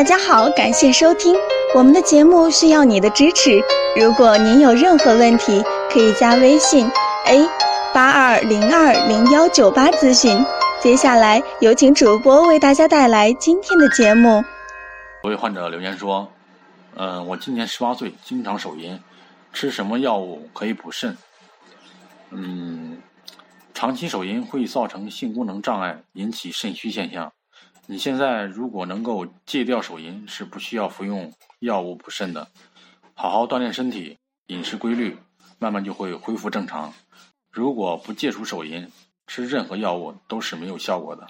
大家好，感谢收听我们的节目，需要你的支持。如果您有任何问题，可以加微信 a 八二零二零幺九八咨询。接下来有请主播为大家带来今天的节目。有位患者留言说：“嗯，我今年十八岁，经常手淫，吃什么药物可以补肾？”嗯，长期手淫会造成性功能障碍，引起肾虚现象。你现在如果能够戒掉手淫，是不需要服用药物补肾的。好好锻炼身体，饮食规律，慢慢就会恢复正常。如果不戒除手淫，吃任何药物都是没有效果的。